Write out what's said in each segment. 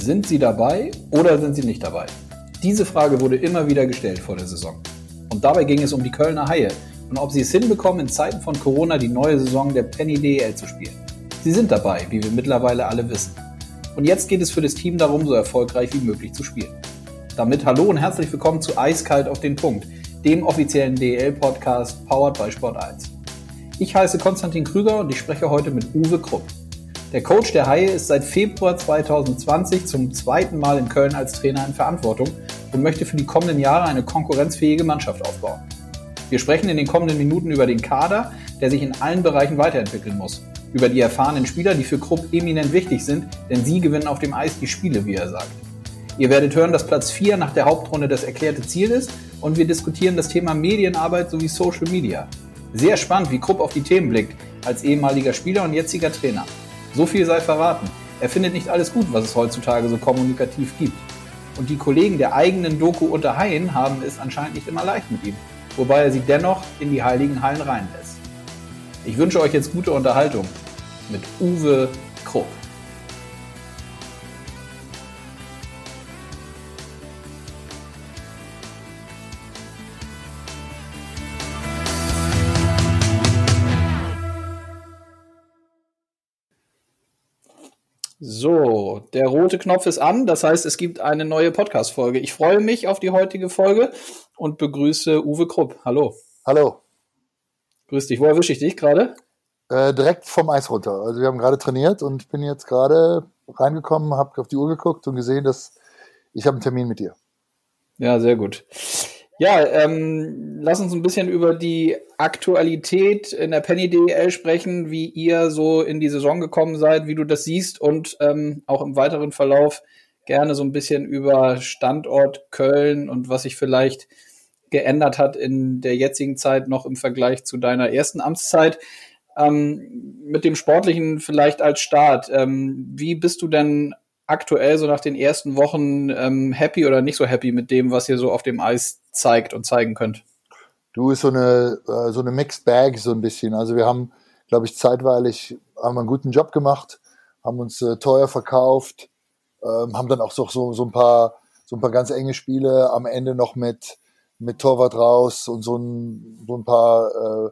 Sind sie dabei oder sind sie nicht dabei? Diese Frage wurde immer wieder gestellt vor der Saison. Und dabei ging es um die Kölner Haie und ob sie es hinbekommen, in Zeiten von Corona die neue Saison der Penny DEL zu spielen. Sie sind dabei, wie wir mittlerweile alle wissen. Und jetzt geht es für das Team darum, so erfolgreich wie möglich zu spielen. Damit hallo und herzlich willkommen zu Eiskalt auf den Punkt, dem offiziellen DEL-Podcast powered by Sport 1. Ich heiße Konstantin Krüger und ich spreche heute mit Uwe Krupp. Der Coach der Haie ist seit Februar 2020 zum zweiten Mal in Köln als Trainer in Verantwortung und möchte für die kommenden Jahre eine konkurrenzfähige Mannschaft aufbauen. Wir sprechen in den kommenden Minuten über den Kader, der sich in allen Bereichen weiterentwickeln muss. Über die erfahrenen Spieler, die für Krupp eminent wichtig sind, denn sie gewinnen auf dem Eis die Spiele, wie er sagt. Ihr werdet hören, dass Platz 4 nach der Hauptrunde das erklärte Ziel ist und wir diskutieren das Thema Medienarbeit sowie Social Media. Sehr spannend, wie Krupp auf die Themen blickt, als ehemaliger Spieler und jetziger Trainer. So viel sei verraten. Er findet nicht alles gut, was es heutzutage so kommunikativ gibt. Und die Kollegen der eigenen Doku unter Haien haben es anscheinend nicht immer leicht mit ihm, wobei er sie dennoch in die heiligen Hallen reinlässt. Ich wünsche euch jetzt gute Unterhaltung mit Uwe So, der rote Knopf ist an. Das heißt, es gibt eine neue Podcast-Folge. Ich freue mich auf die heutige Folge und begrüße Uwe Krupp. Hallo. Hallo. Grüß dich. Wo erwische ich dich gerade? Äh, direkt vom Eis runter. Also wir haben gerade trainiert und bin jetzt gerade reingekommen, habe auf die Uhr geguckt und gesehen, dass ich habe einen Termin mit dir. Ja, sehr gut. Ja, ähm, lass uns ein bisschen über die Aktualität in der Penny DL sprechen, wie ihr so in die Saison gekommen seid, wie du das siehst und ähm, auch im weiteren Verlauf gerne so ein bisschen über Standort Köln und was sich vielleicht geändert hat in der jetzigen Zeit noch im Vergleich zu deiner ersten Amtszeit. Ähm, mit dem Sportlichen vielleicht als Start. Ähm, wie bist du denn aktuell so nach den ersten Wochen ähm, happy oder nicht so happy mit dem, was ihr so auf dem Eis zeigt und zeigen könnt? Du ist so eine, äh, so eine Mixed Bag so ein bisschen. Also wir haben, glaube ich, zeitweilig haben einen guten Job gemacht, haben uns äh, teuer verkauft, ähm, haben dann auch so, so, so ein paar so ein paar ganz enge Spiele am Ende noch mit mit Torwart raus und so ein, so ein paar äh,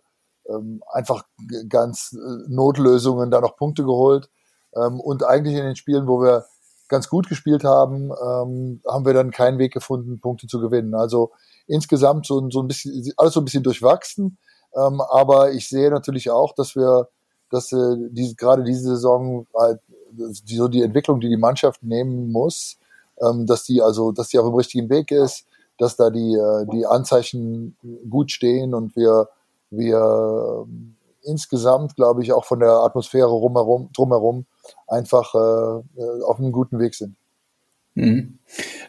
ähm, einfach ganz äh, Notlösungen da noch Punkte geholt. Ähm, und eigentlich in den Spielen, wo wir ganz gut gespielt haben, ähm, haben wir dann keinen Weg gefunden, Punkte zu gewinnen. Also insgesamt so, so ein bisschen, alles so ein bisschen durchwachsen. Ähm, aber ich sehe natürlich auch, dass wir, dass äh, diese, gerade diese Saison halt, die, so die Entwicklung, die die Mannschaft nehmen muss, ähm, dass die also, dass die auf dem richtigen Weg ist, dass da die, äh, die Anzeichen gut stehen und wir, wir ähm, insgesamt, glaube ich, auch von der Atmosphäre rumherum, drumherum einfach äh, äh, auf einem guten Weg sind. Mhm.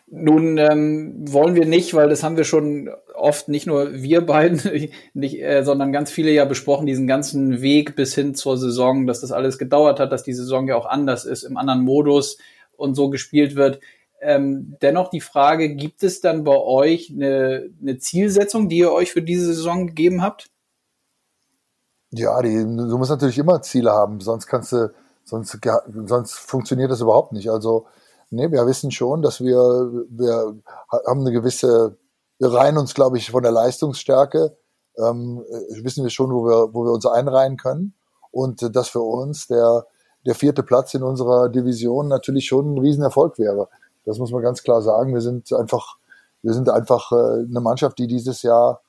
Nun ähm, wollen wir nicht, weil das haben wir schon oft nicht nur wir beiden, nicht, äh, sondern ganz viele ja besprochen, diesen ganzen Weg bis hin zur Saison, dass das alles gedauert hat, dass die Saison ja auch anders ist, im anderen Modus und so gespielt wird. Ähm, dennoch die Frage, gibt es dann bei euch eine, eine Zielsetzung, die ihr euch für diese Saison gegeben habt? Ja, die, du musst natürlich immer Ziele haben, sonst kannst du, sonst, sonst funktioniert das überhaupt nicht. Also, nee, wir wissen schon, dass wir, wir haben eine gewisse, wir reihen uns, glaube ich, von der Leistungsstärke, ähm, wissen wir schon, wo wir, wo wir uns einreihen können. Und äh, dass für uns der, der vierte Platz in unserer Division natürlich schon ein Riesenerfolg wäre. Das muss man ganz klar sagen. Wir sind einfach, wir sind einfach äh, eine Mannschaft, die dieses Jahr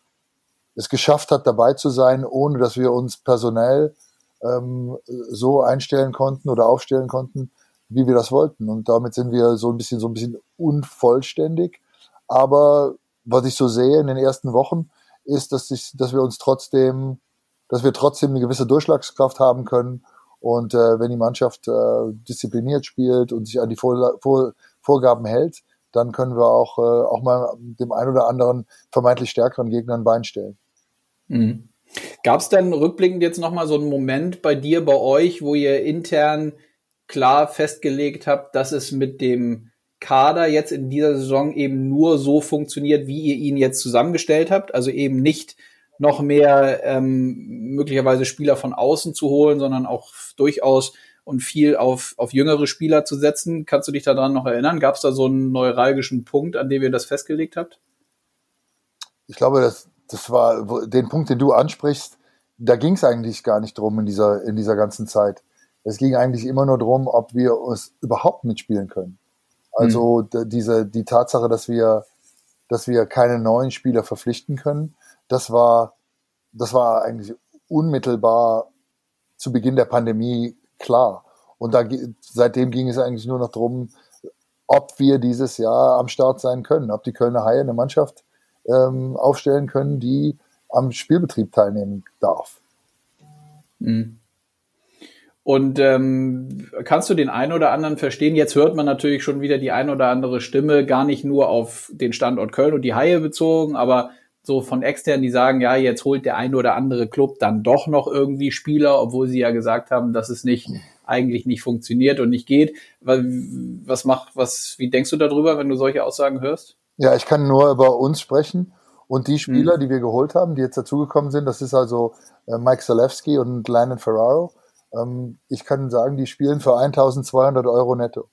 es geschafft hat, dabei zu sein, ohne dass wir uns personell ähm, so einstellen konnten oder aufstellen konnten, wie wir das wollten. Und damit sind wir so ein bisschen, so ein bisschen unvollständig. Aber was ich so sehe in den ersten Wochen, ist, dass, ich, dass wir uns trotzdem, dass wir trotzdem eine gewisse Durchschlagskraft haben können. Und äh, wenn die Mannschaft äh, diszipliniert spielt und sich an die Vor Vor Vorgaben hält, dann können wir auch, äh, auch mal dem einen oder anderen vermeintlich stärkeren Gegner ein Bein stellen. Mhm. Gab es dann rückblickend jetzt nochmal so einen Moment bei dir, bei euch, wo ihr intern klar festgelegt habt, dass es mit dem Kader jetzt in dieser Saison eben nur so funktioniert, wie ihr ihn jetzt zusammengestellt habt? Also eben nicht noch mehr ähm, möglicherweise Spieler von außen zu holen, sondern auch durchaus und viel auf, auf jüngere Spieler zu setzen. Kannst du dich daran noch erinnern? Gab es da so einen neuralgischen Punkt, an dem ihr das festgelegt habt? Ich glaube, das, das war den Punkt, den du ansprichst, da ging es eigentlich gar nicht drum in dieser, in dieser ganzen Zeit. Es ging eigentlich immer nur darum, ob wir uns überhaupt mitspielen können. Also mhm. diese, die Tatsache, dass wir, dass wir keine neuen Spieler verpflichten können, das war, das war eigentlich unmittelbar zu Beginn der Pandemie klar. Und da, seitdem ging es eigentlich nur noch darum, ob wir dieses Jahr am Start sein können, ob die Kölner Haie eine Mannschaft ähm, aufstellen können, die am Spielbetrieb teilnehmen darf. Mhm. Und ähm, kannst du den einen oder anderen verstehen? Jetzt hört man natürlich schon wieder die ein oder andere Stimme, gar nicht nur auf den Standort Köln und die Haie bezogen, aber so von extern, die sagen, ja, jetzt holt der ein oder andere Club dann doch noch irgendwie Spieler, obwohl sie ja gesagt haben, dass es nicht eigentlich nicht funktioniert und nicht geht. Was macht, was, wie denkst du darüber, wenn du solche Aussagen hörst? Ja, ich kann nur über uns sprechen. Und die Spieler, mhm. die wir geholt haben, die jetzt dazugekommen sind, das ist also äh, Mike Zalewski und Lennon Ferraro. Ähm, ich kann sagen, die spielen für 1200 Euro netto.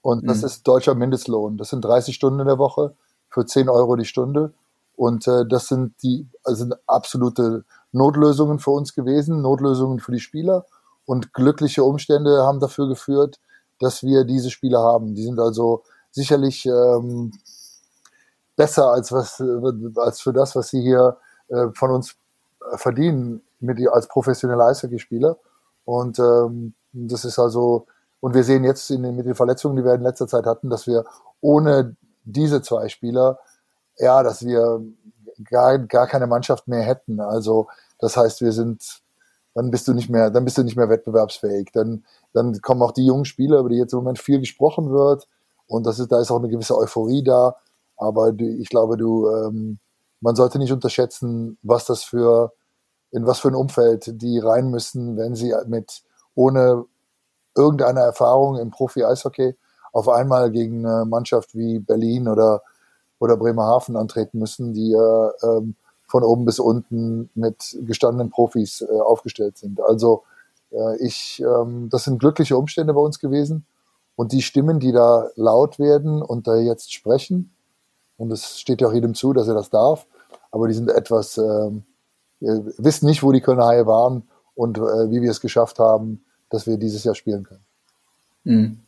Und das mhm. ist deutscher Mindestlohn. Das sind 30 Stunden in der Woche für 10 Euro die Stunde. Und äh, das sind die also sind absolute Notlösungen für uns gewesen, Notlösungen für die Spieler. Und glückliche Umstände haben dafür geführt, dass wir diese Spieler haben. Die sind also sicherlich ähm, besser als was als für das, was sie hier äh, von uns verdienen mit als professioneller Eishockeyspieler. Und ähm, das ist also und wir sehen jetzt in den, mit den Verletzungen, die wir in letzter Zeit hatten, dass wir ohne diese zwei Spieler, ja, dass wir gar, gar keine Mannschaft mehr hätten. Also das heißt, wir sind, dann bist du nicht mehr, dann bist du nicht mehr wettbewerbsfähig. Dann, dann kommen auch die jungen Spieler, über die jetzt im Moment viel gesprochen wird. Und das ist, da ist auch eine gewisse Euphorie da. Aber du, ich glaube, du, ähm, man sollte nicht unterschätzen, was das für, in was für ein Umfeld die rein müssen, wenn sie mit ohne irgendeine Erfahrung im Profi-Eishockey auf einmal gegen eine Mannschaft wie Berlin oder, oder Bremerhaven antreten müssen, die äh, ähm, von oben bis unten mit gestandenen Profis äh, aufgestellt sind. Also äh, ich, ähm, das sind glückliche Umstände bei uns gewesen. Und die Stimmen, die da laut werden und da jetzt sprechen, und es steht ja auch jedem zu, dass er das darf. Aber die sind etwas, äh, wissen nicht, wo die Kölner Haie waren und äh, wie wir es geschafft haben, dass wir dieses Jahr spielen können. Mhm.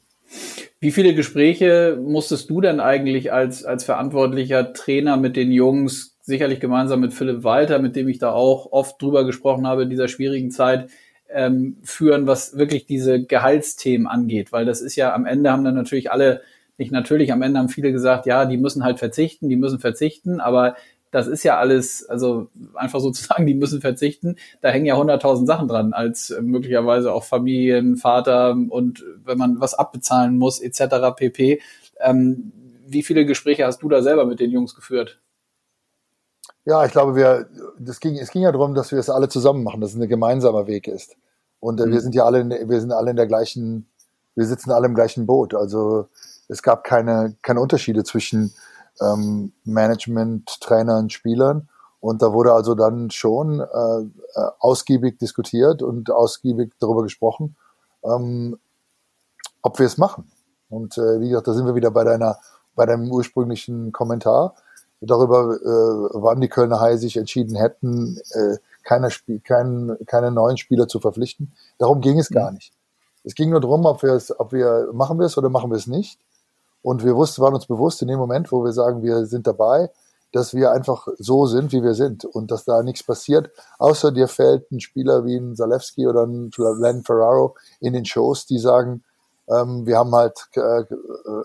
Wie viele Gespräche musstest du denn eigentlich als, als verantwortlicher Trainer mit den Jungs, sicherlich gemeinsam mit Philipp Walter, mit dem ich da auch oft drüber gesprochen habe in dieser schwierigen Zeit, ähm, führen, was wirklich diese Gehaltsthemen angeht? Weil das ist ja am Ende haben dann natürlich alle nicht natürlich, am Ende haben viele gesagt, ja, die müssen halt verzichten, die müssen verzichten, aber das ist ja alles, also einfach sozusagen, die müssen verzichten. Da hängen ja hunderttausend Sachen dran, als möglicherweise auch Familien, Vater und wenn man was abbezahlen muss, etc. pp. Ähm, wie viele Gespräche hast du da selber mit den Jungs geführt? Ja, ich glaube, wir, das ging, es ging ja darum, dass wir es alle zusammen machen, dass es ein gemeinsamer Weg ist. Und äh, mhm. wir sind ja alle, in, wir sind alle in der gleichen, wir sitzen alle im gleichen Boot. Also es gab keine, keine Unterschiede zwischen ähm, Management, Trainern, Spielern. Und da wurde also dann schon äh, äh, ausgiebig diskutiert und ausgiebig darüber gesprochen, ähm, ob wir es machen. Und äh, wie gesagt, da sind wir wieder bei deiner, bei deinem ursprünglichen Kommentar darüber, äh, wann die Kölner Haie sich entschieden hätten, äh, keine, Spiel, kein, keine neuen Spieler zu verpflichten. Darum ging es gar mhm. nicht. Es ging nur darum, ob wir es, ob wir machen wir es oder machen wir es nicht. Und wir wussten, waren uns bewusst in dem Moment, wo wir sagen, wir sind dabei, dass wir einfach so sind, wie wir sind und dass da nichts passiert, außer dir fällt ein Spieler wie ein Zalewski oder ein Len Ferraro in den Shows, die sagen, ähm, wir haben halt äh,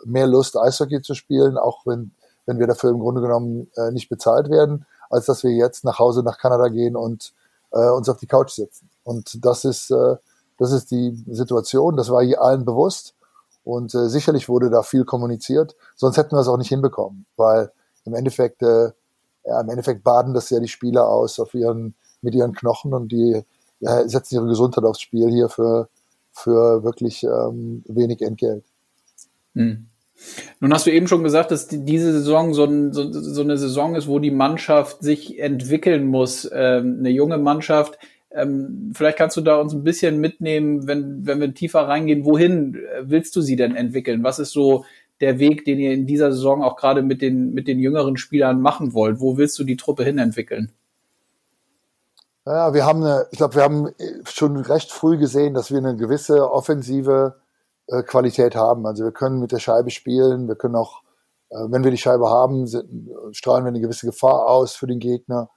mehr Lust, Eishockey zu spielen, auch wenn, wenn wir dafür im Grunde genommen äh, nicht bezahlt werden, als dass wir jetzt nach Hause nach Kanada gehen und äh, uns auf die Couch setzen. Und das ist, äh, das ist die Situation, das war hier allen bewusst. Und äh, sicherlich wurde da viel kommuniziert, sonst hätten wir es auch nicht hinbekommen, weil im Endeffekt, äh, ja, im Endeffekt baden das ja die Spieler aus auf ihren, mit ihren Knochen und die ja, setzen ihre Gesundheit aufs Spiel hier für, für wirklich ähm, wenig Entgelt. Hm. Nun hast du eben schon gesagt, dass diese Saison so, ein, so, so, eine Saison ist, wo die Mannschaft sich entwickeln muss. Ähm, eine junge Mannschaft, Ähm, vielleicht kannst du da uns ein bisschen mitnehmen, wenn, wenn wir tiefer reingehen. Wohin äh, willst du sie denn entwickeln? Was ist so der Weg, den ihr in dieser Saison auch gerade mit den, mit den jüngeren Spielern machen wollt? Wo willst du die Truppe hin entwickeln? Ja, wir haben eine, ich glaube, wir haben schon recht früh gesehen, dass wir eine gewisse offensive äh, Qualität haben. Also wir können mit der Scheibe spielen, wir können auch, äh, wenn wir die Scheibe haben, strahlen wir eine gewisse Gefahr aus für den Gegner.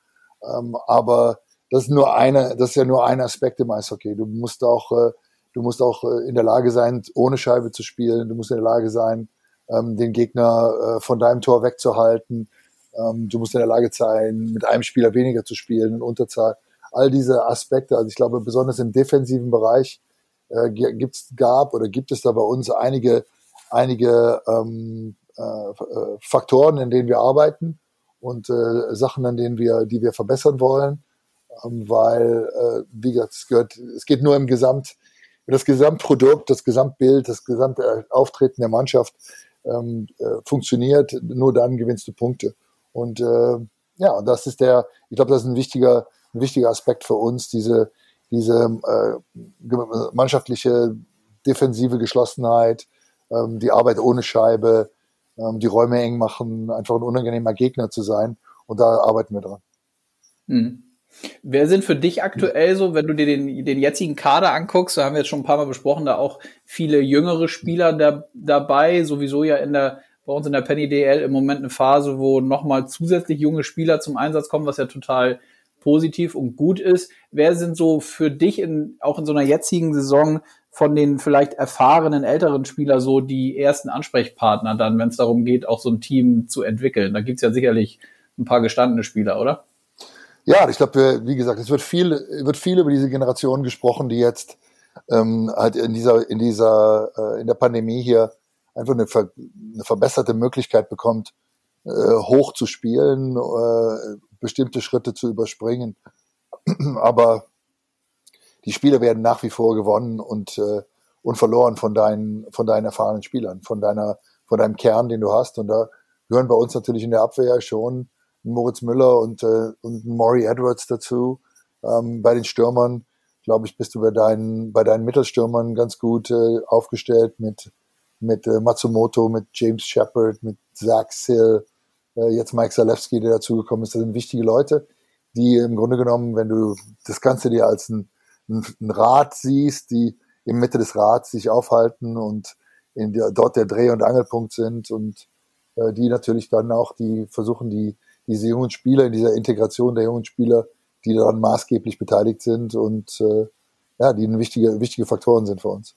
Ähm, aber das ist nur eine, das ist ja nur ein Aspekt im Eishockey. Du musst auch, äh, du musst auch in der Lage sein, ohne Scheibe zu spielen. Du musst in der Lage sein, ähm, den Gegner von deinem Tor wegzuhalten. Ähm, du musst in der Lage sein, mit einem Spieler weniger zu spielen in Unterzahl all diese Aspekte. Also ich glaube, besonders im defensiven Bereich äh, gibt's, gab oder gibt es da bei uns einige, einige ähm, äh, äh, Faktoren, in denen wir arbeiten und äh, Sachen, an denen wir, die wir verbessern wollen, ähm, weil, äh, wie gesagt, es, gehört, es geht nur im Gesamt, das Gesamtprodukt, das Gesamtbild, das gesamte Auftreten der Mannschaft ähm, äh, funktioniert, nur dann gewinnst du Punkte. Und äh, ja, das ist der, ich glaube, das ist ein wichtiger, ein wichtiger Aspekt für uns, diese, diese äh, mannschaftliche defensive Geschlossenheit, ähm, die Arbeit ohne Scheibe, ähm, die Räume eng machen, einfach ein unangenehmer Gegner zu sein. Und da arbeiten wir dran. Hm. Wer sind für dich aktuell so, wenn du dir den, den jetzigen Kader anguckst, da haben wir jetzt schon ein paar Mal besprochen, da auch viele jüngere Spieler da, dabei, sowieso ja in der, bei uns in der Penny DL im Moment eine Phase, wo nochmal zusätzlich junge Spieler zum Einsatz kommen, was ja total positiv und gut ist. Wer sind so für dich in, auch in so einer jetzigen Saison von den vielleicht erfahrenen älteren Spieler so die ersten Ansprechpartner dann, wenn es darum geht, auch so ein Team zu entwickeln? Da gibt's ja sicherlich ein paar gestandene Spieler, oder? Ja, ich glaube, wie gesagt, es wird viel, wird viel über diese Generation gesprochen, die jetzt ähm, halt in dieser, in dieser, äh, in der Pandemie hier einfach eine, ver eine verbesserte Möglichkeit bekommt, äh, hoch zu spielen, äh, bestimmte Schritte zu überspringen. Aber die Spiele werden nach wie vor gewonnen und, äh, und verloren von deinen, von deinen erfahrenen Spielern, von deiner, von deinem Kern, den du hast. Und da gehören bei uns natürlich in der Abwehr schon Moritz Müller und, äh, und Maury Edwards dazu. Ähm, bei den Stürmern, glaube ich, bist du bei deinen, bei deinen Mittelstürmern ganz gut äh, aufgestellt mit, mit äh, Matsumoto, mit James Shepard, mit Zach Sill, jetzt Mike Zalewski, der dazugekommen ist, das sind wichtige Leute, die im Grunde genommen, wenn du das Ganze dir als ein, ein, Rad siehst, die im Mitte des Rads sich aufhalten und in der, dort der Dreh- und Angelpunkt sind und äh, die natürlich dann auch, die versuchen, die, diese jungen Spieler in dieser Integration der jungen Spieler, die daran maßgeblich beteiligt sind und äh, ja, die wichtige, wichtige Faktoren sind für uns.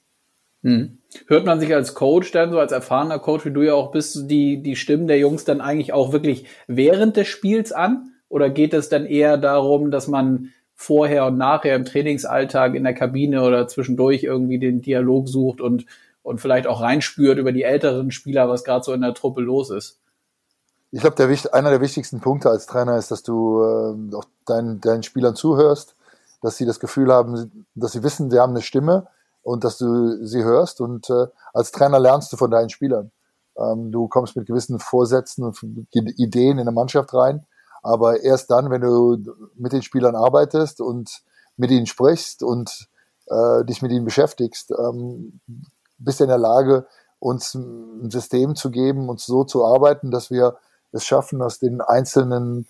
Hm. Hört man sich als Coach dann, so als erfahrener Coach, wie du ja auch bist, die, die Stimmen der Jungs dann eigentlich auch wirklich während des Spiels an? Oder geht es dann eher darum, dass man vorher und nachher im Trainingsalltag in der Kabine oder zwischendurch irgendwie den Dialog sucht und, und vielleicht auch reinspürt über die älteren Spieler, was gerade so in der Truppe los ist? Ich glaube, der, einer der wichtigsten Punkte als Trainer ist, dass du äh, auch deinen, deinen Spielern zuhörst, dass sie das Gefühl haben, dass sie wissen, sie haben eine Stimme, und dass du sie hörst. Und äh, als Trainer lernst du von deinen Spielern. Ähm, du kommst mit gewissen Vorsätzen und Ideen in eine Mannschaft rein. Aber erst dann, wenn du mit den Spielern arbeitest und mit ihnen sprichst und äh, dich mit ihnen beschäftigst, ähm, bist du in der Lage, uns ein System zu geben, uns so zu arbeiten, dass wir es schaffen, aus den einzelnen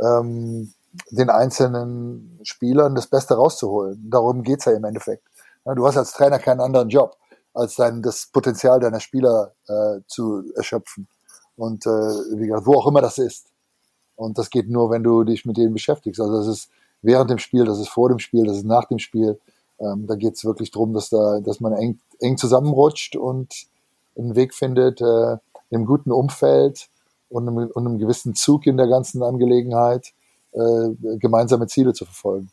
ähm, den einzelnen Spielern das Beste rauszuholen. Darum geht's ja im Endeffekt. Du hast als Trainer keinen anderen Job, als dein, das Potenzial deiner Spieler äh, zu erschöpfen. Und äh, wie gesagt, wo auch immer das ist. Und das geht nur, wenn du dich mit denen beschäftigst. Also das ist während dem Spiel, das ist vor dem Spiel, das ist nach dem Spiel. Ähm, da geht es wirklich darum, dass da, dass man eng, eng zusammenrutscht und einen Weg findet, äh, in einem guten Umfeld und einem, und einem gewissen Zug in der ganzen Angelegenheit äh, gemeinsame Ziele zu verfolgen.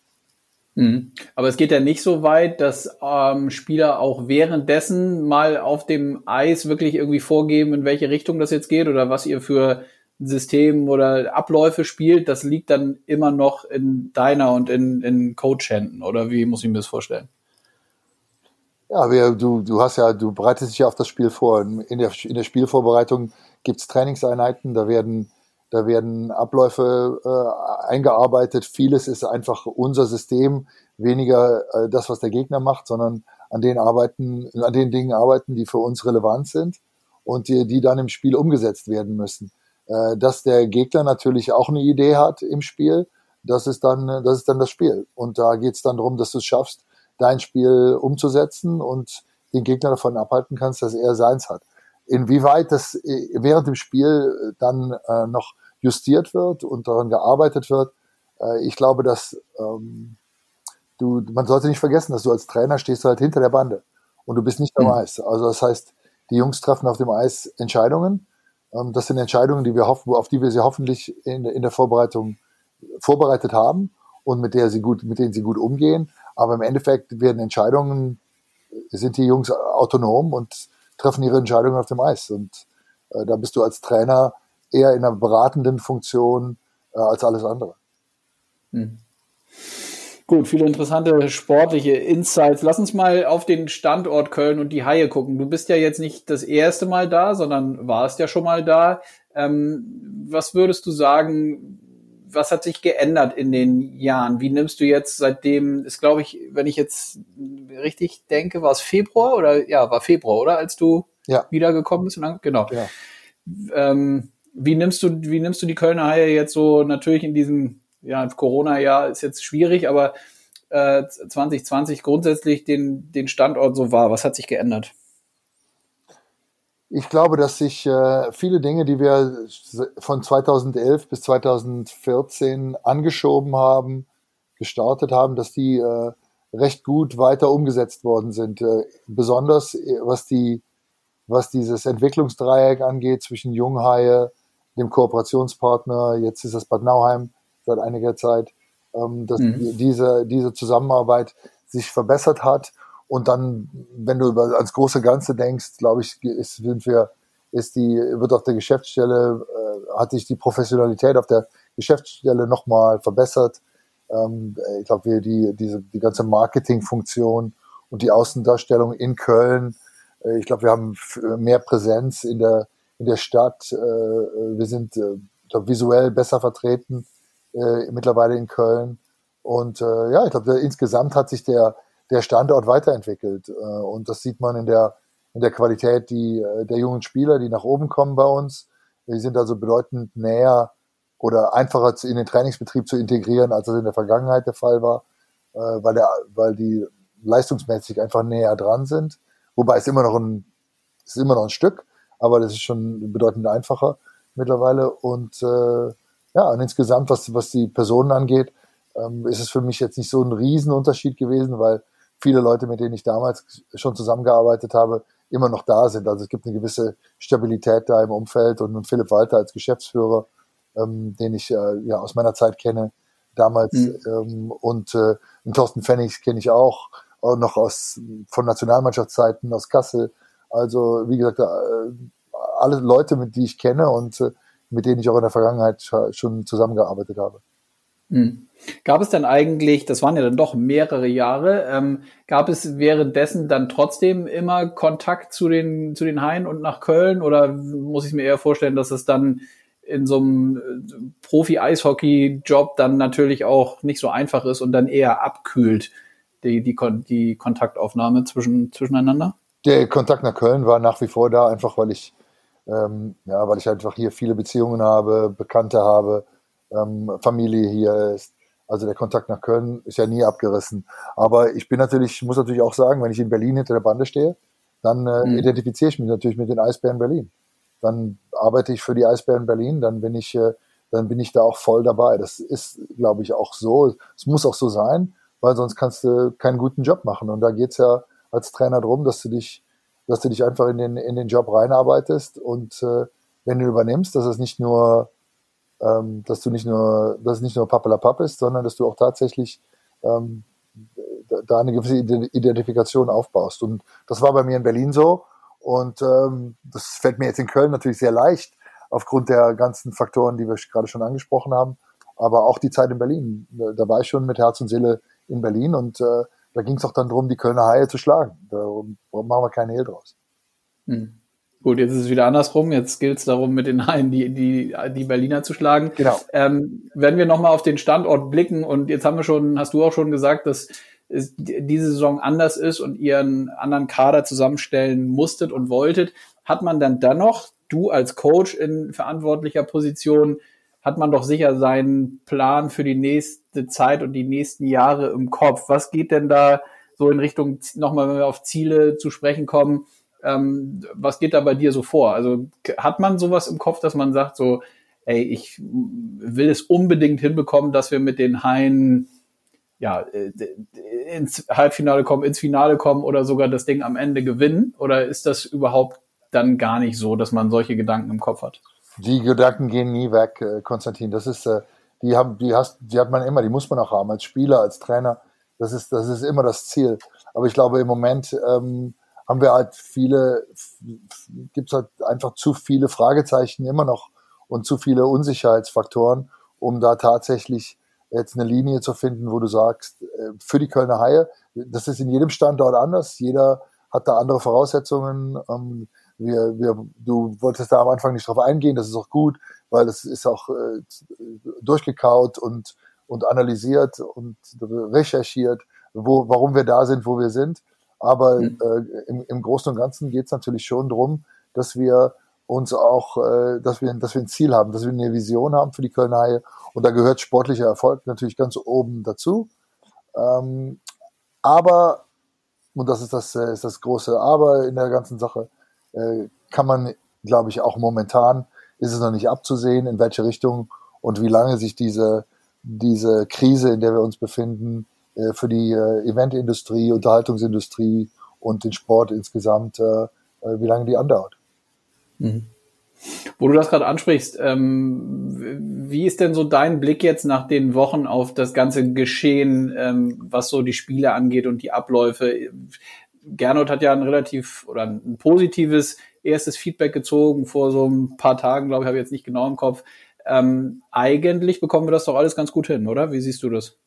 Mhm. Aber es geht ja nicht so weit, dass ähm, Spieler auch währenddessen mal auf dem Eis wirklich irgendwie vorgeben, in welche Richtung das jetzt geht oder was ihr für System oder Abläufe spielt. Das liegt dann immer noch in deiner und in, in Coach-Händen oder wie muss ich mir das vorstellen? Ja, wir, du, du hast ja, du bereitest dich ja auf das Spiel vor. In der, in der Spielvorbereitung gibt's Trainingseinheiten, da werden Da werden Abläufe äh, eingearbeitet. Vieles ist einfach unser System, weniger äh, das, was der Gegner macht, sondern an den arbeiten, an den Dingen arbeiten, die für uns relevant sind und die, die dann im Spiel umgesetzt werden müssen. Äh, dass der Gegner natürlich auch eine Idee hat im Spiel, das ist dann, das ist dann das Spiel. Und da geht es dann darum, dass du es schaffst, dein Spiel umzusetzen und den Gegner davon abhalten kannst, dass er seins hat. Inwieweit das äh, während dem Spiel dann äh, noch justiert wird und daran gearbeitet wird, äh, ich glaube, dass ähm, du, man sollte nicht vergessen, dass du als Trainer stehst halt hinter der Bande und du bist nicht am mhm. Eis. Also das heißt, die Jungs treffen auf dem Eis Entscheidungen. Ähm, das sind Entscheidungen, die wir hoffen, auf die wir sie hoffentlich in, in der Vorbereitung vorbereitet haben und mit der sie gut, mit denen sie gut umgehen. Aber im Endeffekt werden Entscheidungen, sind die Jungs autonom und treffen ihre Entscheidungen auf dem Eis. Und äh, da bist du als Trainer eher in einer beratenden Funktion äh, als alles andere. Hm. Gut, viele interessante sportliche Insights. Lass uns mal auf den Standort Köln und die Haie gucken. Du bist ja jetzt nicht das erste Mal da, sondern warst ja schon mal da. Ähm, was würdest du sagen, was hat sich geändert in den Jahren? Wie nimmst du jetzt seitdem, ist glaube ich, wenn ich jetzt richtig denke, war es Februar oder ja, war Februar, oder? Als du ja. wiedergekommen bist? Dann, genau. Ja. Ähm, wie nimmst du, wie nimmst du die Kölner Haie jetzt so natürlich in diesem, ja, Corona-Jahr ist jetzt schwierig, aber äh, 2020 grundsätzlich den, den Standort so war? Was hat sich geändert? Ich glaube, dass sich äh, viele Dinge, die wir von 2011 bis 2014 angeschoben haben, gestartet haben, dass die äh, recht gut weiter umgesetzt worden sind. Äh, besonders äh, was die, was dieses Entwicklungsdreieck angeht zwischen Junghaie, dem Kooperationspartner, jetzt ist das Bad Nauheim seit einiger Zeit, ähm, dass mhm. diese, diese Zusammenarbeit sich verbessert hat und dann, wenn du über ans große Ganze denkst, glaube ich, ist, sind wir, ist die, wird auf der Geschäftsstelle, äh, hat sich die Professionalität auf der Geschäftsstelle nochmal verbessert. Ähm, ich glaube, wir die, diese, die ganze Marketingfunktion und die Außendarstellung in Köln, äh, ich glaube, wir haben mehr Präsenz in der, in der Stadt. Äh, wir sind äh, glaub, visuell besser vertreten äh, mittlerweile in Köln. Und äh, ja, ich glaube, insgesamt hat sich der, der Standort weiterentwickelt. Äh, und das sieht man in der, in der Qualität die, äh, der jungen Spieler, die nach oben kommen bei uns. Die sind also bedeutend näher oder einfacher in den Trainingsbetrieb zu integrieren, als das in der Vergangenheit der Fall war, äh, weil, der, weil die leistungsmäßig einfach näher dran sind. Wobei es immer noch ein, es ist immer noch ein Stück, aber das ist schon bedeutend einfacher mittlerweile. Und äh, ja, und insgesamt, was, was die Personen angeht, ähm, ist es für mich jetzt nicht so ein Riesenunterschied gewesen, weil viele Leute, mit denen ich damals schon zusammengearbeitet habe, immer noch da sind. Also es gibt eine gewisse Stabilität da im Umfeld und Philipp Walter als Geschäftsführer, ähm, den ich äh, ja aus meiner Zeit kenne damals mhm. ähm, und äh, Thorsten Pfennig kenne ich auch, auch noch aus von Nationalmannschaftszeiten aus Kassel. Also wie gesagt, äh, alle Leute, mit die ich kenne und äh, mit denen ich auch in der Vergangenheit schon zusammengearbeitet habe. Mhm. Gab es denn eigentlich, das waren ja dann doch mehrere Jahre, ähm, gab es währenddessen dann trotzdem immer Kontakt zu den, zu den Haien und nach Köln oder muss ich mir eher vorstellen, dass es dann in so einem äh, Profi-Eishockey-Job dann natürlich auch nicht so einfach ist und dann eher abkühlt, die, die, die Kontaktaufnahme zwischen, zwischeneinander? Der Kontakt nach Köln war nach wie vor da, einfach weil ich, ähm, ja, weil ich einfach hier viele Beziehungen habe, Bekannte habe, ähm, Familie hier ist. Also der Kontakt nach Köln ist ja nie abgerissen. Aber ich bin natürlich, muss natürlich auch sagen, wenn ich in Berlin hinter der Bande stehe, dann äh, mhm. identifiziere ich mich natürlich mit den Eisbären Berlin. Dann arbeite ich für die Eisbären Berlin, dann bin ich, äh, dann bin ich da auch voll dabei. Das ist, glaube ich, auch so. Es muss auch so sein, weil sonst kannst du keinen guten Job machen. Und da geht's ja als Trainer drum, dass du dich, dass du dich einfach in den, in den Job reinarbeitest und äh, wenn du übernimmst, dass es nicht nur ähm, dass du nicht nur, dass es nicht nur Pappelapapp ist, sondern dass du auch tatsächlich ähm, da eine gewisse Identifikation aufbaust. Und das war bei mir in Berlin so. Und ähm, das fällt mir jetzt in Köln natürlich sehr leicht, aufgrund der ganzen Faktoren, die wir gerade schon angesprochen haben. Aber auch die Zeit in Berlin. Da war ich schon mit Herz und Seele in Berlin und äh, da ging es auch dann darum, die Kölner Haie zu schlagen. Da machen wir keine Hehl draus. Hm. Gut, jetzt ist es wieder andersrum. Jetzt gilt es darum, mit den Haien die, die, die Berliner zu schlagen. Genau. Ähm, wenn wir nochmal auf den Standort blicken und jetzt haben wir schon, hast du auch schon gesagt, dass es diese Saison anders ist und ihr einen anderen Kader zusammenstellen musstet und wolltet, hat man dann dennoch, du als Coach in verantwortlicher Position, hat man doch sicher seinen Plan für die nächste Zeit und die nächsten Jahre im Kopf. Was geht denn da so in Richtung, nochmal, wenn wir auf Ziele zu sprechen kommen, ähm, was geht da bei dir so vor? Also hat man sowas im Kopf, dass man sagt so, ey, ich will es unbedingt hinbekommen, dass wir mit den Haien ja, äh, ins Halbfinale kommen, ins Finale kommen oder sogar das Ding am Ende gewinnen? Oder ist das überhaupt dann gar nicht so, dass man solche Gedanken im Kopf hat? Die Gedanken gehen nie weg, äh, Konstantin. Das ist, äh, die haben, die hast, die hat man immer, die muss man auch haben als Spieler, als Trainer. Das ist, das ist immer das Ziel. Aber ich glaube, im Moment ähm, haben wir halt viele, gibt es halt einfach zu viele Fragezeichen immer noch und zu viele Unsicherheitsfaktoren, um da tatsächlich jetzt eine Linie zu finden, wo du sagst, äh, für die Kölner Haie, das ist in jedem Standort anders, jeder hat da andere Voraussetzungen. Ähm, wir, wir, du wolltest da am Anfang nicht drauf eingehen, das ist auch gut, weil es ist auch äh, durchgekaut und, und analysiert und recherchiert, wo, warum wir da sind, wo wir sind. Aber mhm. äh, im, im Großen und Ganzen geht es natürlich schon darum, dass wir uns auch, äh, dass wir, dass wir ein Ziel haben, dass wir eine Vision haben für die Kölner Haie. Und da gehört sportlicher Erfolg natürlich ganz oben dazu. Ähm, aber, und das ist das, äh, ist das große Aber in der ganzen Sache, kann man, glaube ich, auch momentan ist es noch nicht abzusehen, in welche Richtung und wie lange sich diese, diese Krise, in der wir uns befinden, äh, für die äh, Eventindustrie, Unterhaltungsindustrie und den Sport insgesamt, äh, wie lange die andauert. Mhm. Wo du das gerade ansprichst, ähm, wie ist denn so dein Blick jetzt nach den Wochen auf das ganze Geschehen, ähm, was so die Spiele angeht und die Abläufe? Gernot hat ja ein relativ oder ein positives erstes Feedback gezogen vor so ein paar Tagen, glaube ich, habe ich jetzt nicht genau im Kopf. Ähm, eigentlich bekommen wir das doch alles ganz gut hin, oder? Wie siehst du das?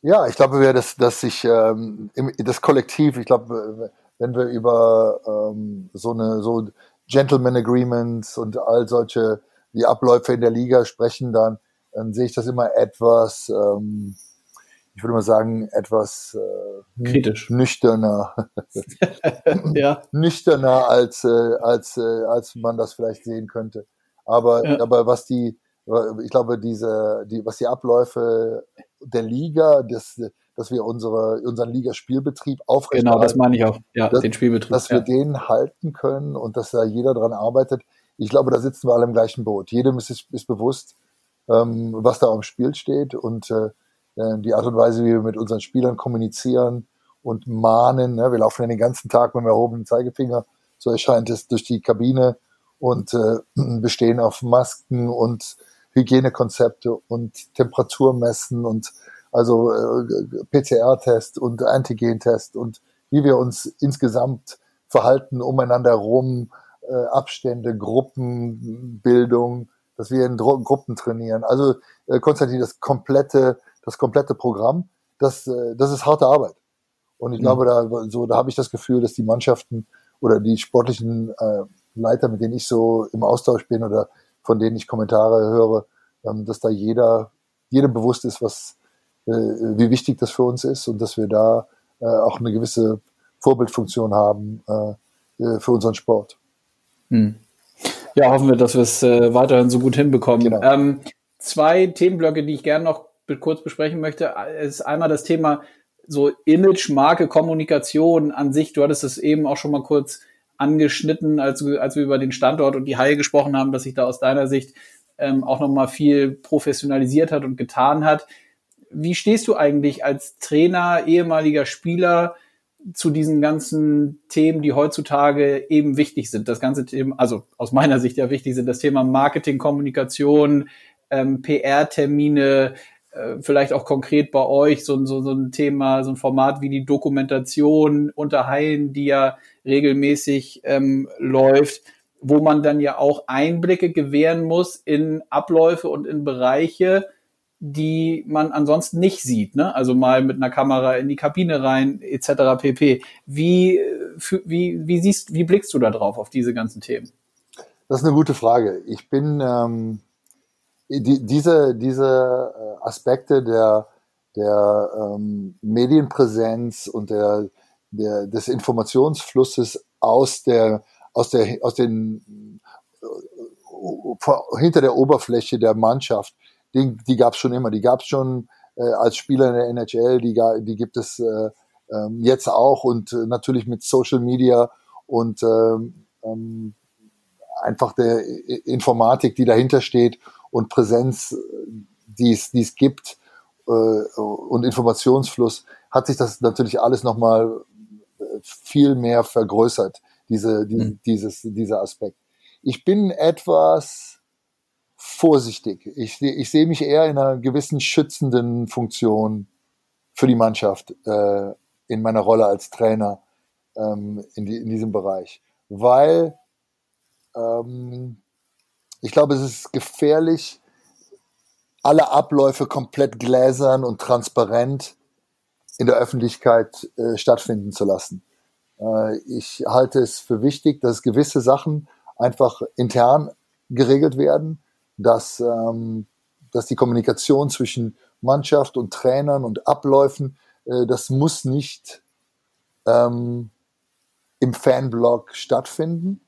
Ja, ich glaube, dass, dass sich ähm, das Kollektiv, ich glaube, wenn wir über ähm, so eine so Gentleman Agreements und all solche die Abläufe in der Liga sprechen, dann, dann sehe ich das immer etwas, ähm, ich würde mal sagen, etwas äh, kritisch, nüchterner, ja. nüchterner als äh, als äh, als man das vielleicht sehen könnte. Aber ja. aber was die ich glaube, diese, die, was die Abläufe der Liga, das, dass wir unsere, unseren Ligaspielbetrieb aufrechterhalten. Genau, das meine ich auch. Ja, dass, den Spielbetrieb. Dass wir den halten können und dass da jeder dran arbeitet. Ich glaube, da sitzen wir alle im gleichen Boot. Jedem ist, ist bewusst, ähm, was da am Spiel steht und äh, die Art und Weise, wie wir mit unseren Spielern kommunizieren und mahnen. Ne? Wir laufen ja den ganzen Tag mit dem erhobenen Zeigefinger, so erscheint es, durch die Kabine und äh, bestehen auf Masken und Hygienekonzepte und Temperaturmessen und also äh, PCR-Test und Antigen-Test und wie wir uns insgesamt verhalten umeinander rum, äh, Abstände, Gruppenbildung, dass wir in Dro Gruppen trainieren. Also äh, Konstantin, das komplette, das komplette Programm, das, äh, das ist harte Arbeit. Und ich mhm. glaube, da so, da habe ich das Gefühl, dass die Mannschaften oder die sportlichen äh, Leiter, mit denen ich so im Austausch bin oder von denen ich Kommentare höre, ähm, dass da jeder, jedem bewusst ist, was, äh, wie wichtig das für uns ist und dass wir da äh, auch eine gewisse Vorbildfunktion haben äh, für unseren Sport. Hm. Ja, hoffen wir, dass wir es weiterhin so gut hinbekommen. Genau. Ähm, zwei Themenblöcke, die ich gerne noch kurz besprechen möchte, ist einmal das Thema so Image, Marke, Kommunikation an sich. Du hattest es eben auch schon mal kurz angeschnitten, als, als wir über den Standort und die Haie gesprochen haben, dass sich da aus deiner Sicht ähm, auch nochmal viel professionalisiert hat und getan hat. Wie stehst du eigentlich als Trainer, ehemaliger Spieler zu diesen ganzen Themen, die heutzutage eben wichtig sind? Das ganze Thema, also aus meiner Sicht ja wichtig sind, das Thema Marketing, Kommunikation, ähm, PR-Termine, vielleicht auch konkret bei euch so, so, so ein Thema, so ein Format wie die Dokumentation unter Haien, die ja regelmäßig ähm, läuft, wo man dann ja auch Einblicke gewähren muss in Abläufe und in Bereiche, die man ansonsten nicht sieht. Ne? Also mal mit einer Kamera in die Kabine rein, etc. pp. Wie, wie, wie siehst, wie blickst du da drauf auf diese ganzen Themen? Das ist eine gute Frage. Ich bin ähm, die, diese diese äh, Aspekte der der ähm, Medienpräsenz und der, der des Informationsflusses aus der aus der aus den äh, hinter der Oberfläche der Mannschaft, die, die gab es schon immer. Die gab es schon äh, als Spieler in der NHL, die, die gibt es äh, äh, jetzt auch und äh, natürlich mit Social Media und ähm, ähm, einfach der Informatik, die dahinter steht und Präsenz, die es, die es gibt äh, und Informationsfluss, hat sich das natürlich alles nochmal äh, viel mehr vergrößert, diese, die, mhm. dieses, dieser Aspekt. Ich bin etwas vorsichtig. Ich, ich sehe mich eher in einer gewissen schützenden Funktion für die Mannschaft äh, in meiner Rolle als Trainer ähm, in, die, in diesem Bereich, weil ähm, ich glaube, es ist gefährlich, alle Abläufe komplett gläsern und transparent in der Öffentlichkeit äh, stattfinden zu lassen. Äh, ich halte es für wichtig, dass gewisse Sachen einfach intern geregelt werden, dass, ähm, dass die Kommunikation zwischen Mannschaft und Trainern und Abläufen, äh, das muss nicht ähm, im Fanblog stattfinden.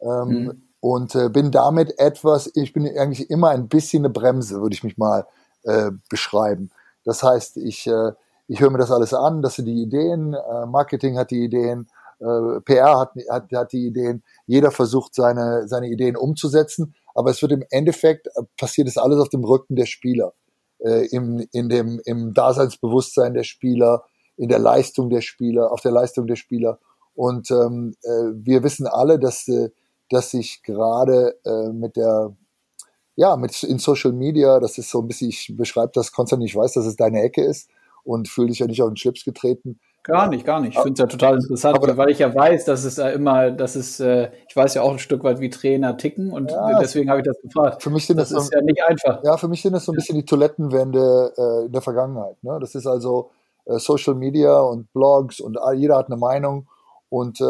Ähm, mhm. Und äh, bin damit etwas, ich bin eigentlich immer ein bisschen eine Bremse, würde ich mich mal äh, beschreiben. Das heißt, ich, äh, ich höre mir das alles an, das sind die Ideen, äh, Marketing hat die Ideen, äh, PR hat, hat, hat die Ideen, jeder versucht seine, seine Ideen umzusetzen, aber es wird im Endeffekt, äh, passiert es alles auf dem Rücken der Spieler, äh, im, in dem, im Daseinsbewusstsein der Spieler, in der Leistung der Spieler, auf der Leistung der Spieler. Und ähm, äh, wir wissen alle, dass, äh, dass sich gerade äh, mit der, ja, mit in Social Media, das ist so ein bisschen, ich beschreibe das, Konstantin, ich weiß, dass es deine Ecke ist und fühle dich ja nicht auf den Chips getreten. Gar nicht, gar nicht. Ich finde es ja total interessant, aber, weil ich ja weiß, dass es ja immer, dass es, äh, ich weiß ja auch ein Stück weit, wie Trainer ticken und ja, deswegen habe ich das gefragt. Für mich sind das, das ist so, ja nicht einfach. Ja, für mich sind das so ein bisschen die Toilettenwände äh, in der Vergangenheit. Ne? Das ist also äh, Social Media und Blogs und jeder hat eine Meinung und äh,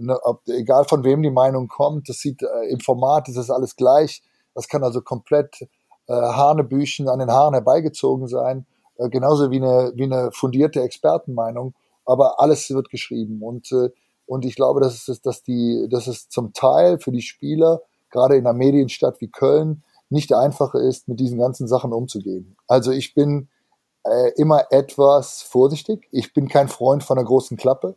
ne, ob, egal von wem die Meinung kommt, das sieht äh, im Format ist das alles gleich. Das kann also komplett äh, Hanebüchen an den Haaren herbeigezogen sein äh, genauso wie eine, wie eine fundierte Expertenmeinung, aber alles wird geschrieben. Und, äh, und ich glaube, dass es, dass, die, dass es zum Teil für die Spieler, gerade in einer Medienstadt wie Köln, nicht einfach ist, mit diesen ganzen Sachen umzugehen. Also ich bin äh, immer etwas vorsichtig. Ich bin kein Freund von einer großen Klappe.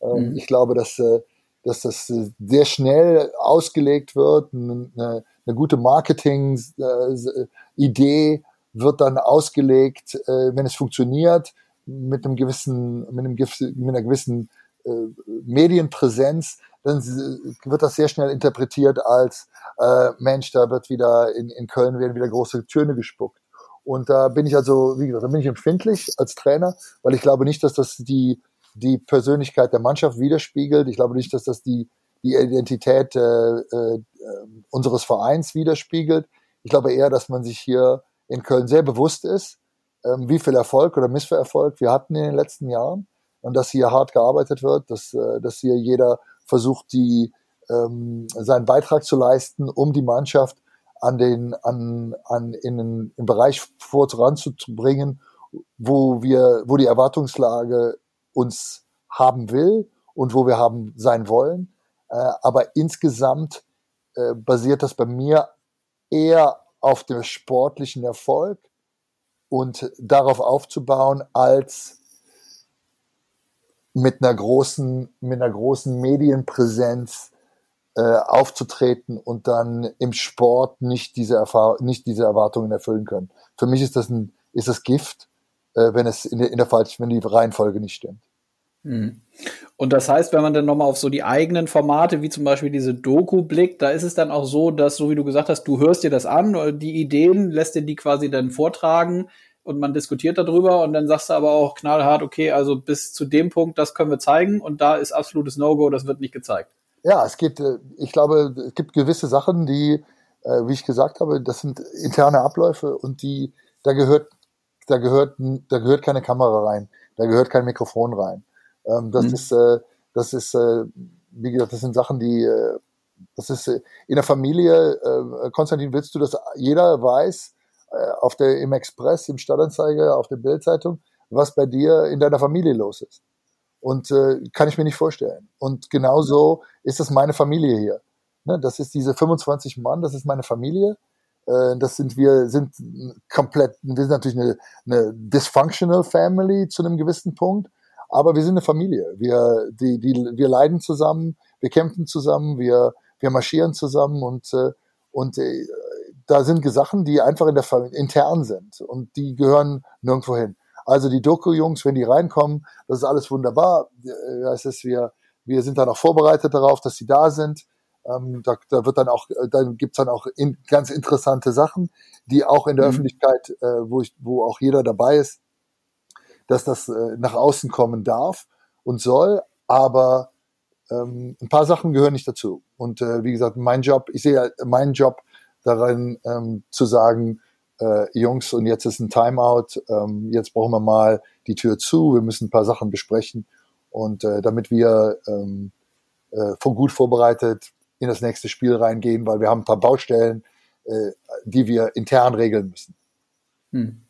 Ähm, mhm. Ich glaube, dass, äh, dass das sehr schnell ausgelegt wird, eine, eine gute Marketing-Idee äh, wird dann ausgelegt, äh, wenn es funktioniert, mit einem gewissen, mit, einem, mit einer gewissen äh, Medienpräsenz, dann wird das sehr schnell interpretiert als äh, Mensch, da wird wieder in, in Köln werden wieder große Töne gespuckt. Und da bin ich also, wie gesagt, da bin ich empfindlich als Trainer, weil ich glaube nicht, dass das die, die Persönlichkeit der Mannschaft widerspiegelt. Ich glaube nicht, dass das die, die Identität äh, äh, unseres Vereins widerspiegelt. Ich glaube eher, dass man sich hier in Köln sehr bewusst ist, ähm, wie viel Erfolg oder Missverfolg wir hatten in den letzten Jahren und dass hier hart gearbeitet wird, dass, äh, dass hier jeder versucht, die, ähm, seinen Beitrag zu leisten, um die Mannschaft an den, an, an, in den, Bereich voranzubringen, wo wir, wo die Erwartungslage uns haben will und wo wir haben sein wollen. Äh, aber insgesamt äh, basiert das bei mir eher auf dem sportlichen Erfolg und darauf aufzubauen, als mit einer großen, mit einer großen Medienpräsenz äh, aufzutreten und dann im Sport nicht diese Erfahrung, nicht diese Erwartungen erfüllen können. Für mich ist das ein, ist das Gift, äh, wenn es in der, in der falschen, wenn die Reihenfolge nicht stimmt. Mhm. Und das heißt, wenn man dann nochmal auf so die eigenen Formate, wie zum Beispiel diese Doku blickt, da ist es dann auch so, dass, so wie du gesagt hast, du hörst dir das an, die Ideen, lässt dir die quasi dann vortragen und man diskutiert darüber und dann sagst du aber auch knallhart, okay, also bis zu dem Punkt, das können wir zeigen und da ist absolutes No-Go, das wird nicht gezeigt. Ja, es gibt, äh, ich glaube, es gibt gewisse Sachen, die, äh, wie ich gesagt habe, das sind interne Abläufe und die, da gehört, da gehört, da gehört keine Kamera rein, da gehört kein Mikrofon rein. Ähm, das mhm. ist, äh, das ist, äh, wie gesagt, das sind Sachen, die, äh, das ist äh, in der Familie, äh, Konstantin, willst du, dass jeder weiß, äh, auf der, im Express, im Stadtanzeiger, auf der Bildzeitung, was bei dir in deiner Familie los ist? Und kann ich mir nicht vorstellen. Und genauso ist das meine Familie hier. Ne, das ist diese 25 Mann, das ist meine Familie. Äh, das sind wir, sind komplett, wir sind natürlich eine, eine dysfunctional Family zu einem gewissen Punkt, aber wir sind eine Familie. Wir, die, die, wir leiden zusammen, wir kämpfen zusammen, wir, wir marschieren zusammen und, äh, und äh, da sind Sachen, die einfach in der Familie intern sind und die gehören nirgendwo hin. Also die Doku-Jungs, wenn die reinkommen, das ist alles wunderbar. Das ist, wir, wir sind dann auch vorbereitet darauf, dass sie da sind. Ähm, da, da wird dann auch, äh, dann gibt's dann auch in, ganz interessante Sachen, die auch in der mhm. Öffentlichkeit, äh, wo ich, wo auch jeder dabei ist, dass das äh, nach außen kommen darf und soll, aber ähm, ein paar Sachen gehören nicht dazu. Und äh, wie gesagt, mein Job, ich sehe meinen Job darin ähm, zu sagen, äh, Jungs, und jetzt ist ein Timeout, ähm, jetzt brauchen wir mal die Tür zu, wir müssen ein paar Sachen besprechen und äh, damit wir ähm, äh, von gut vorbereitet in das nächste Spiel reingehen, weil wir haben ein paar Baustellen, äh, die wir intern regeln müssen. Hm.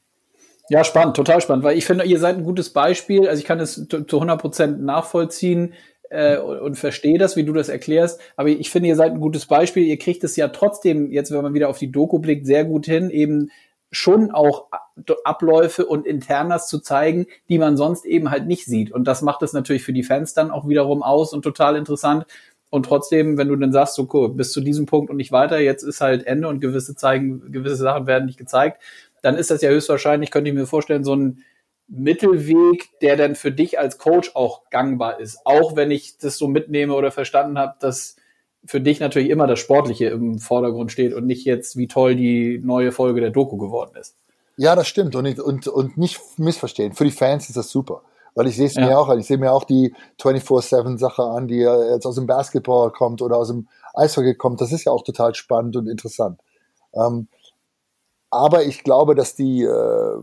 Ja, spannend, total spannend, weil ich finde, ihr seid ein gutes Beispiel. Also ich kann es zu 100 Prozent nachvollziehen äh, und, und verstehe das, wie du das erklärst. Aber ich finde, ihr seid ein gutes Beispiel. Ihr kriegt es ja trotzdem, jetzt wenn man wieder auf die Doku blickt, sehr gut hin, eben schon auch Abläufe und Internas zu zeigen, die man sonst eben halt nicht sieht. Und das macht es natürlich für die Fans dann auch wiederum aus und total interessant, und trotzdem, wenn du dann sagst, so cool, bis zu diesem Punkt und nicht weiter, jetzt ist halt Ende und gewisse zeigen, gewisse Sachen werden nicht gezeigt, dann ist das ja höchstwahrscheinlich, könnte ich mir vorstellen, so ein Mittelweg, der dann für dich als Coach auch gangbar ist. Auch wenn ich das so mitnehme oder verstanden habe, dass für dich natürlich immer das Sportliche im Vordergrund steht und nicht jetzt, wie toll die neue Folge der Doku geworden ist. Ja, das stimmt. Und, und, und nicht missverstehen. Für die Fans ist das super. Weil ich sehe es ja. mir auch an. Ich sehe mir auch die 24-7-Sache an, die jetzt aus dem Basketball kommt oder aus dem Eishockey kommt. Das ist ja auch total spannend und interessant. Ähm, aber ich glaube, dass die, äh,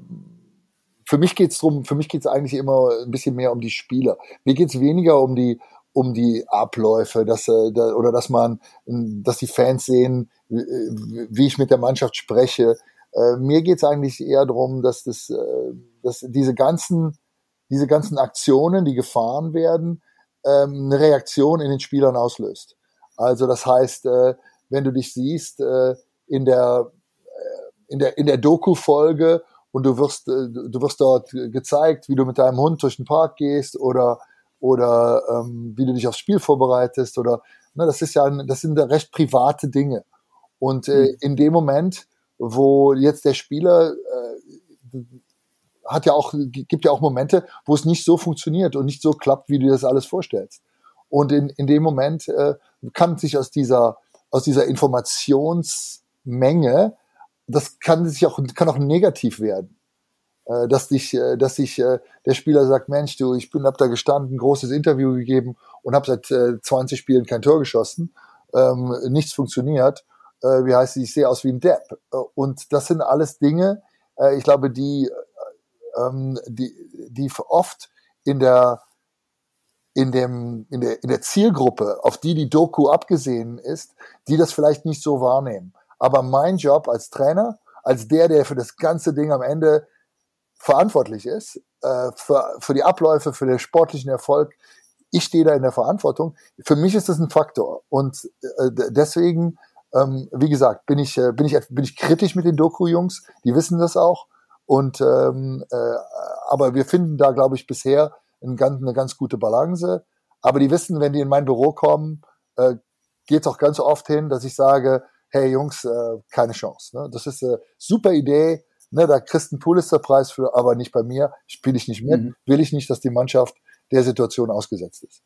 für mich geht's drum, für mich geht's eigentlich immer ein bisschen mehr um die Spieler. Mir geht's weniger um die, um die Abläufe, dass, äh, da, oder dass man, dass die Fans sehen, wie ich mit der Mannschaft spreche. Äh, mir geht's eigentlich eher darum, dass das, äh, dass diese ganzen diese ganzen Aktionen, die gefahren werden, ähm, eine Reaktion in den Spielern auslöst. Also das heißt, äh, wenn du dich siehst äh, in der äh, in der in der Doku-Folge und du wirst äh, du wirst dort gezeigt, wie du mit deinem Hund durch den Park gehst oder oder ähm, wie du dich aufs Spiel vorbereitest oder ne, das ist ja das sind ja recht private Dinge und äh, mhm. in dem Moment, wo jetzt der Spieler äh, hat ja auch, gibt ja auch Momente, wo es nicht so funktioniert und nicht so klappt, wie du dir das alles vorstellst. Und in, in dem Moment äh, kann sich aus dieser, aus dieser Informationsmenge, das kann sich auch, kann auch negativ werden. Äh, dass dich, äh, dass sich äh, der Spieler sagt, Mensch, du, ich bin, hab da gestanden, großes Interview gegeben und habe seit äh, 20 Spielen kein Tor geschossen, ähm, nichts funktioniert. Äh, wie heißt es, ich sehe aus wie ein Depp. Äh, und das sind alles Dinge, äh, ich glaube, die ähm, die, die oft in der in dem in der in der Zielgruppe, auf die die Doku abgesehen ist, die das vielleicht nicht so wahrnehmen. Aber mein Job als Trainer, als der, der für das ganze Ding am Ende verantwortlich ist, äh, für, für die Abläufe, für den sportlichen Erfolg, ich stehe da in der Verantwortung. Für mich ist das ein Faktor und äh, deswegen, ähm, wie gesagt, bin ich äh, bin ich bin ich kritisch mit den Doku-Jungs. Die wissen das auch und ähm, äh, aber wir finden da, glaube ich, bisher ein ganz, eine ganz gute Balance. Aber die wissen, wenn die in mein Büro kommen, äh, geht es auch ganz oft hin, dass ich sage, hey Jungs, äh, keine Chance. Ne? Das ist eine super Idee, ne? da kriegst du einen Pulitzer-Preis für, aber nicht bei mir, spiele ich nicht mit, mhm. will ich nicht, dass die Mannschaft der Situation ausgesetzt ist.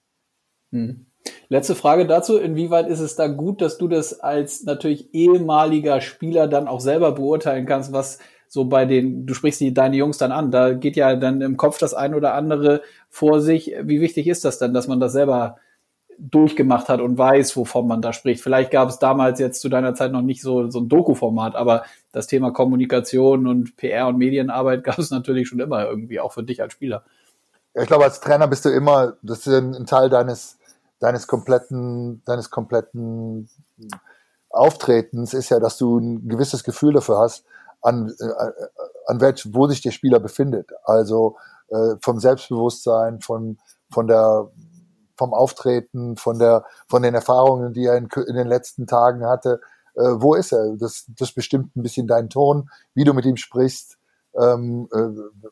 Mhm. Letzte Frage dazu, inwieweit ist es da gut, dass du das als natürlich ehemaliger Spieler dann auch selber beurteilen kannst, was so bei den, du sprichst die, deine Jungs dann an, da geht ja dann im Kopf das ein oder andere vor sich. Wie wichtig ist das denn, dass man das selber durchgemacht hat und weiß, wovon man da spricht? Vielleicht gab es damals jetzt zu deiner Zeit noch nicht so, so ein Doku-Format, aber das Thema Kommunikation und PR und Medienarbeit gab es natürlich schon immer irgendwie, auch für dich als Spieler. Ja, ich glaube, als Trainer bist du immer, das ist ein Teil deines, deines kompletten, deines kompletten Auftretens ist ja, dass du ein gewisses Gefühl dafür hast, an, äh, an welch, wo sich der Spieler befindet. Also äh, vom Selbstbewusstsein, von, von der, vom Auftreten, von der, von den Erfahrungen, die er in, in den letzten Tagen hatte. Äh, wo ist er? Das, das bestimmt ein bisschen deinen Ton, wie du mit ihm sprichst ähm, äh,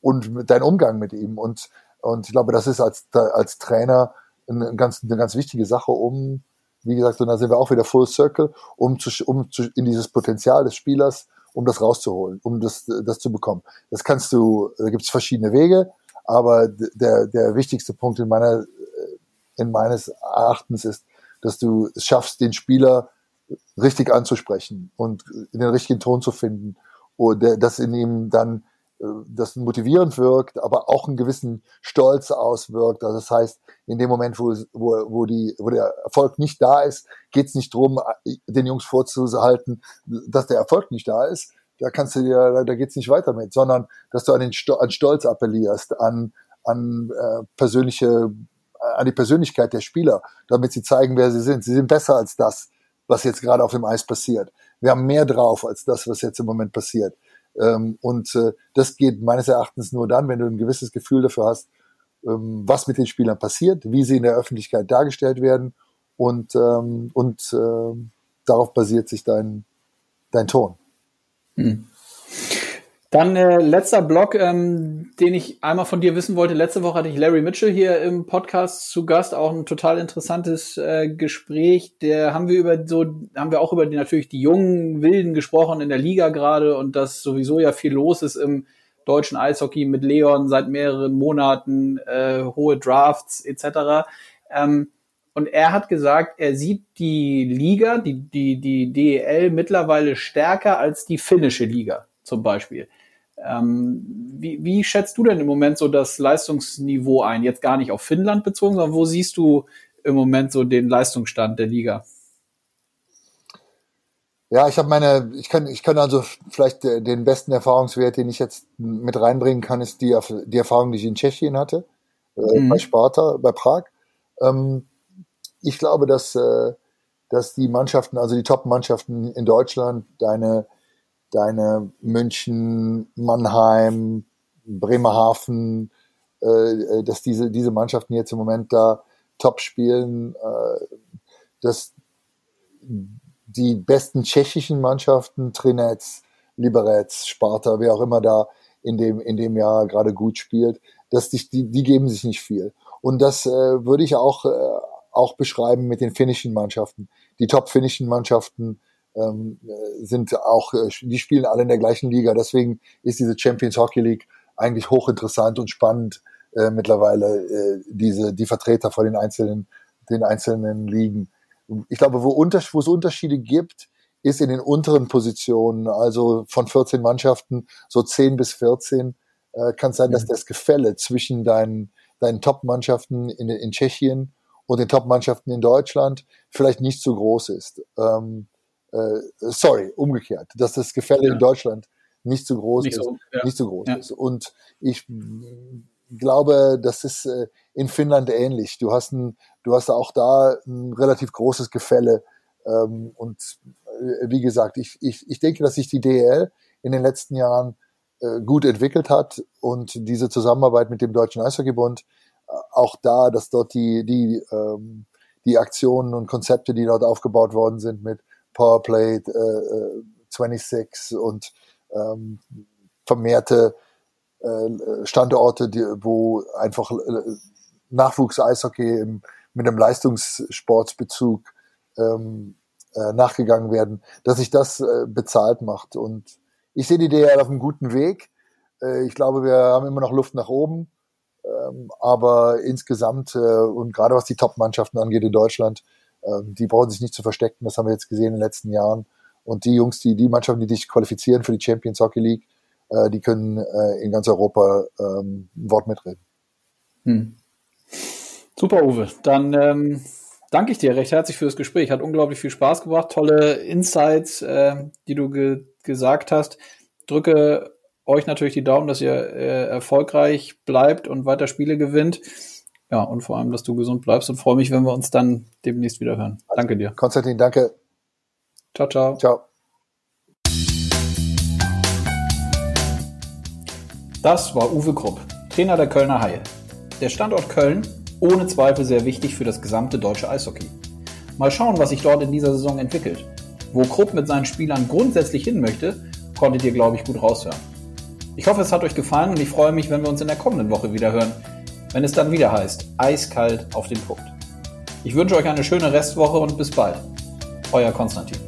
und dein Umgang mit ihm. Und, und ich glaube, das ist als, als Trainer eine ganz, eine ganz wichtige Sache, um wie gesagt, und da sind wir auch wieder Full Circle, um, zu, um zu, in dieses Potenzial des Spielers, um das rauszuholen, um das, das zu bekommen. Das kannst du, da gibt es verschiedene Wege, aber der, der wichtigste Punkt in meiner, in meines Erachtens ist, dass du es schaffst, den Spieler richtig anzusprechen und in den richtigen Ton zu finden und dass in ihm dann das motivierend wirkt, aber auch einen gewissen Stolz auswirkt. Also das heißt, in dem Moment, wo, wo, wo, die, wo der Erfolg nicht da ist, geht es nicht drum, den Jungs vorzuhalten, dass der Erfolg nicht da ist. Da kannst du dir, da geht's nicht weiter mit, sondern dass du an den an Stolz appellierst, an, an äh, persönliche, an die Persönlichkeit der Spieler, damit sie zeigen, wer sie sind. Sie sind besser als das, was jetzt gerade auf dem Eis passiert. Wir haben mehr drauf als das, was jetzt im Moment passiert. Ähm, und äh, das geht meines Erachtens nur dann, wenn du ein gewisses Gefühl dafür hast, ähm, was mit den Spielern passiert, wie sie in der Öffentlichkeit dargestellt werden und, ähm, und darauf basiert sich dein, dein Ton. Hm. Dann äh, letzter Block, ähm, den ich einmal von dir wissen wollte. Letzte Woche hatte ich Larry Mitchell hier im Podcast zu Gast, auch ein total interessantes äh, Gespräch. Der haben wir über so, haben wir auch über die natürlich die jungen Wilden gesprochen in der Liga gerade und dass sowieso ja viel los ist im deutschen Eishockey mit Leon seit mehreren Monaten, äh, hohe Drafts etc. Ähm, und er hat gesagt, er sieht die Liga, die, die, die DEL mittlerweile stärker als die finnische Liga zum Beispiel. Ähm, wie, wie schätzt du denn im Moment so das Leistungsniveau ein? Jetzt gar nicht auf Finnland bezogen, sondern wo siehst du im Moment so den Leistungsstand der Liga? Ja, ich habe meine, ich kann, ich kann also vielleicht den besten Erfahrungswert, den ich jetzt mit reinbringen kann, ist die, die Erfahrung, die ich in Tschechien hatte, äh, mhm. bei Sparta, bei Prag. Ähm, ich glaube, dass, äh, dass die Mannschaften, also die Top-Mannschaften in Deutschland, deine deine München, Mannheim, Bremerhaven, äh, äh, dass diese, diese Mannschaften jetzt im Moment da top spielen, äh, dass die besten tschechischen Mannschaften, Trinec, Liberec, Sparta, wer auch immer da in dem, in dem Jahr gerade gut spielt, dass die, die, die geben sich nicht viel. Und das äh, würde ich auch, äh, auch beschreiben mit den finnischen Mannschaften. Die top finnischen Mannschaften ähm, sind auch, äh, die spielen alle in der gleichen Liga. Deswegen ist diese Champions Hockey League eigentlich hochinteressant und spannend äh, mittlerweile, äh, diese, die Vertreter von den einzelnen, den einzelnen Ligen. Ich glaube, wo, unter, wo es Unterschiede gibt, ist in den unteren Positionen, also von 14 Mannschaften, so 10 bis 14, äh, kann es sein, mhm. dass das Gefälle zwischen deinen, deinen Top-Mannschaften in, in Tschechien und den Top-Mannschaften in Deutschland vielleicht nicht so groß ist. Ähm, äh, sorry, umgekehrt, dass das Gefälle ja. in Deutschland nicht so groß nicht ist, so, ja. nicht so groß ja. ist. Und ich glaube, das ist äh, in Finnland ähnlich. Du hast ein, du hast auch da ein relativ großes Gefälle. Ähm, und äh, wie gesagt, ich, ich, ich denke, dass sich die DL in den letzten Jahren äh, gut entwickelt hat und diese Zusammenarbeit mit dem Deutschen Eishockeybund äh, auch da, dass dort die, die, ähm, die Aktionen und Konzepte, die dort aufgebaut worden sind mit Powerplay äh, 26 äh, und ähm, vermehrte äh, Standorte, die, wo einfach äh, Nachwuchs-Eishockey mit einem Leistungssportsbezug ähm, äh, nachgegangen werden, dass sich das äh, bezahlt macht. Und ich sehe die DL auf einem guten Weg. Äh, ich glaube, wir haben immer noch Luft nach oben. Ähm, aber insgesamt äh, und gerade was die Top-Mannschaften angeht in Deutschland, die brauchen sich nicht zu verstecken, das haben wir jetzt gesehen in den letzten Jahren. Und die Jungs, die, die Mannschaften, die sich qualifizieren für die Champions Hockey League, äh, die können äh, in ganz Europa ähm, ein Wort mitreden. Hm. Super, Uwe. Dann ähm, danke ich dir recht herzlich für das Gespräch. Hat unglaublich viel Spaß gebracht. Tolle Insights, äh, die du ge gesagt hast. Drücke euch natürlich die Daumen, dass ihr äh, erfolgreich bleibt und weiter Spiele gewinnt. Ja, und vor allem, dass du gesund bleibst und freue mich, wenn wir uns dann demnächst wieder hören. Also, danke dir. Konstantin, danke. Ciao, ciao. Ciao. Das war Uwe Krupp, Trainer der Kölner Haie. Der Standort Köln, ohne Zweifel sehr wichtig für das gesamte deutsche Eishockey. Mal schauen, was sich dort in dieser Saison entwickelt. Wo Krupp mit seinen Spielern grundsätzlich hin möchte, konntet ihr, glaube ich, gut raushören. Ich hoffe, es hat euch gefallen und ich freue mich, wenn wir uns in der kommenden Woche wieder hören, wenn es dann wieder heißt, eiskalt auf den Punkt. Ich wünsche euch eine schöne Restwoche und bis bald. Euer Konstantin.